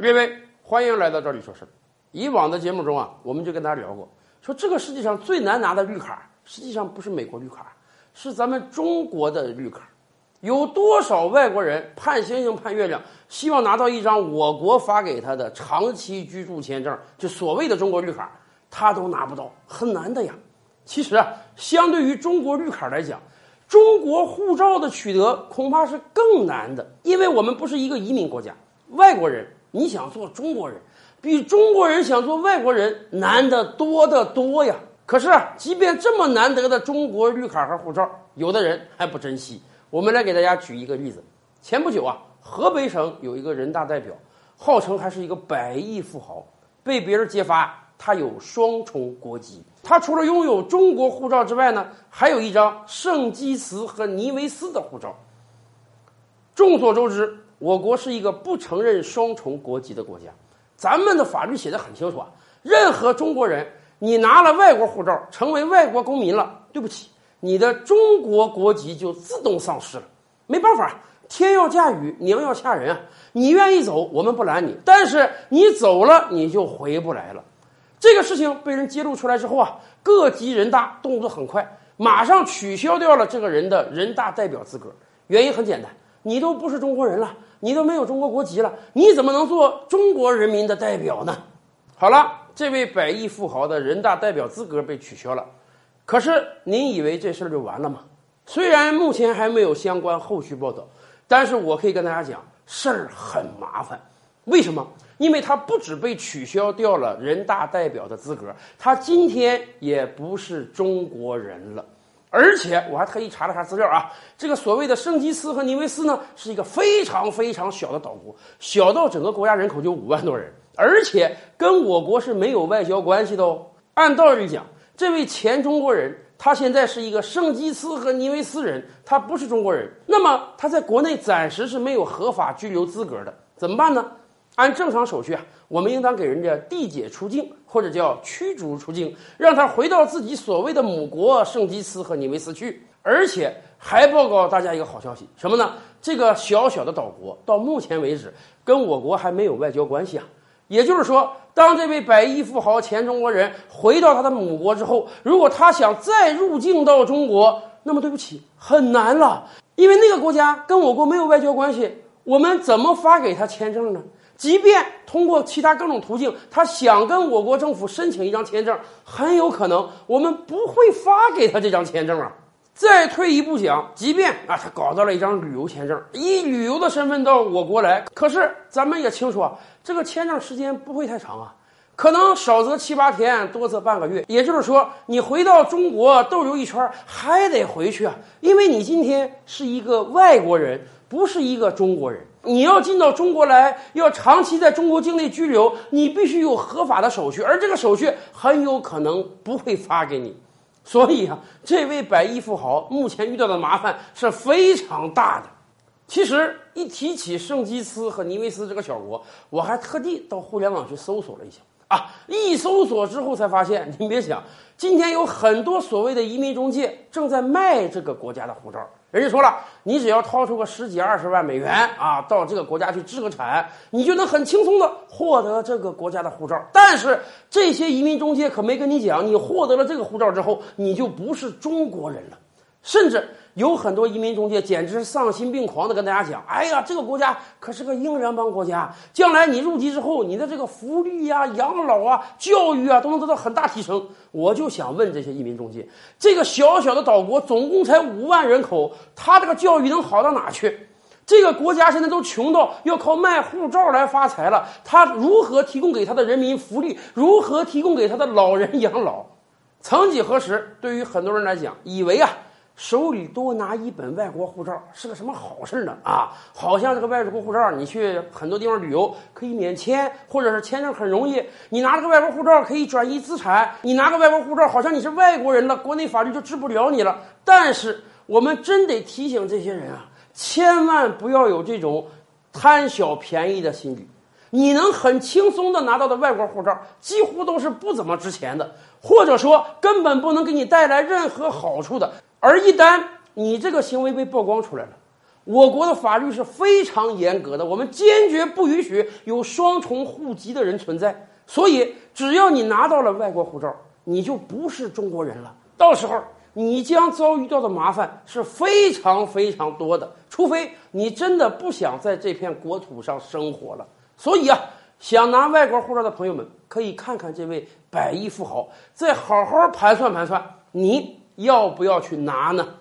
各位，欢迎来到这里说事儿。以往的节目中啊，我们就跟大家聊过，说这个世界上最难拿的绿卡，实际上不是美国绿卡，是咱们中国的绿卡。有多少外国人盼星星盼月亮，希望拿到一张我国发给他的长期居住签证，就所谓的中国绿卡，他都拿不到，很难的呀。其实啊，相对于中国绿卡来讲，中国护照的取得恐怕是更难的，因为我们不是一个移民国家。外国人你想做中国人，比中国人想做外国人难得多得多呀。可是，即便这么难得的中国绿卡和护照，有的人还不珍惜。我们来给大家举一个例子。前不久啊，河北省有一个人大代表，号称还是一个百亿富豪，被别人揭发他有双重国籍。他除了拥有中国护照之外呢，还有一张圣基茨和尼维斯的护照。众所周知，我国是一个不承认双重国籍的国家。咱们的法律写的很清楚啊，任何中国人，你拿了外国护照，成为外国公民了，对不起。你的中国国籍就自动丧失了，没办法，天要下雨，娘要嫁人啊！你愿意走，我们不拦你，但是你走了，你就回不来了。这个事情被人揭露出来之后啊，各级人大动作很快，马上取消掉了这个人的人大代表资格。原因很简单，你都不是中国人了，你都没有中国国籍了，你怎么能做中国人民的代表呢？好了，这位百亿富豪的人大代表资格被取消了。可是您以为这事儿就完了吗？虽然目前还没有相关后续报道，但是我可以跟大家讲，事儿很麻烦。为什么？因为他不止被取消掉了人大代表的资格，他今天也不是中国人了。而且我还特意查了查资料啊，这个所谓的圣基斯和尼维斯呢，是一个非常非常小的岛国，小到整个国家人口就五万多人，而且跟我国是没有外交关系的哦。按道理讲。这位前中国人，他现在是一个圣基斯和尼维斯人，他不是中国人。那么他在国内暂时是没有合法居留资格的，怎么办呢？按正常手续啊，我们应当给人家递解出境，或者叫驱逐出境，让他回到自己所谓的母国圣基斯和尼维斯去。而且还报告大家一个好消息，什么呢？这个小小的岛国到目前为止跟我国还没有外交关系啊。也就是说，当这位百亿富豪前中国人回到他的母国之后，如果他想再入境到中国，那么对不起，很难了，因为那个国家跟我国没有外交关系，我们怎么发给他签证呢？即便通过其他各种途径，他想跟我国政府申请一张签证，很有可能我们不会发给他这张签证啊。再退一步讲，即便啊，他搞到了一张旅游签证，以旅游的身份到我国来，可是咱们也清楚啊，这个签证时间不会太长啊，可能少则七八天，多则半个月。也就是说，你回到中国逗留一圈还得回去啊，因为你今天是一个外国人，不是一个中国人。你要进到中国来，要长期在中国境内居留，你必须有合法的手续，而这个手续很有可能不会发给你。所以啊，这位百亿富豪目前遇到的麻烦是非常大的。其实一提起圣基斯和尼维斯这个小国，我还特地到互联网去搜索了一下。啊！一搜索之后才发现，你别想，今天有很多所谓的移民中介正在卖这个国家的护照。人家说了，你只要掏出个十几二十万美元啊，到这个国家去置个产，你就能很轻松的获得这个国家的护照。但是这些移民中介可没跟你讲，你获得了这个护照之后，你就不是中国人了，甚至。有很多移民中介简直是丧心病狂的跟大家讲：“哎呀，这个国家可是个英联邦国家，将来你入籍之后，你的这个福利呀、养老啊、教育啊都能得到很大提升。”我就想问这些移民中介：这个小小的岛国总共才五万人口，他这个教育能好到哪去？这个国家现在都穷到要靠卖护照来发财了，他如何提供给他的人民福利？如何提供给他的老人养老？曾几何时，对于很多人来讲，以为啊。手里多拿一本外国护照是个什么好事呢？啊，好像这个外国护照，你去很多地方旅游可以免签，或者是签证很容易。你拿这个外国护照可以转移资产，你拿个外国护照，好像你是外国人了，国内法律就治不了你了。但是我们真得提醒这些人啊，千万不要有这种贪小便宜的心理。你能很轻松的拿到的外国护照，几乎都是不怎么值钱的，或者说根本不能给你带来任何好处的。而一旦你这个行为被曝光出来了，我国的法律是非常严格的，我们坚决不允许有双重户籍的人存在。所以，只要你拿到了外国护照，你就不是中国人了。到时候，你将遭遇到的麻烦是非常非常多的，除非你真的不想在这片国土上生活了。所以啊，想拿外国护照的朋友们，可以看看这位百亿富豪，再好好盘算盘算，你要不要去拿呢？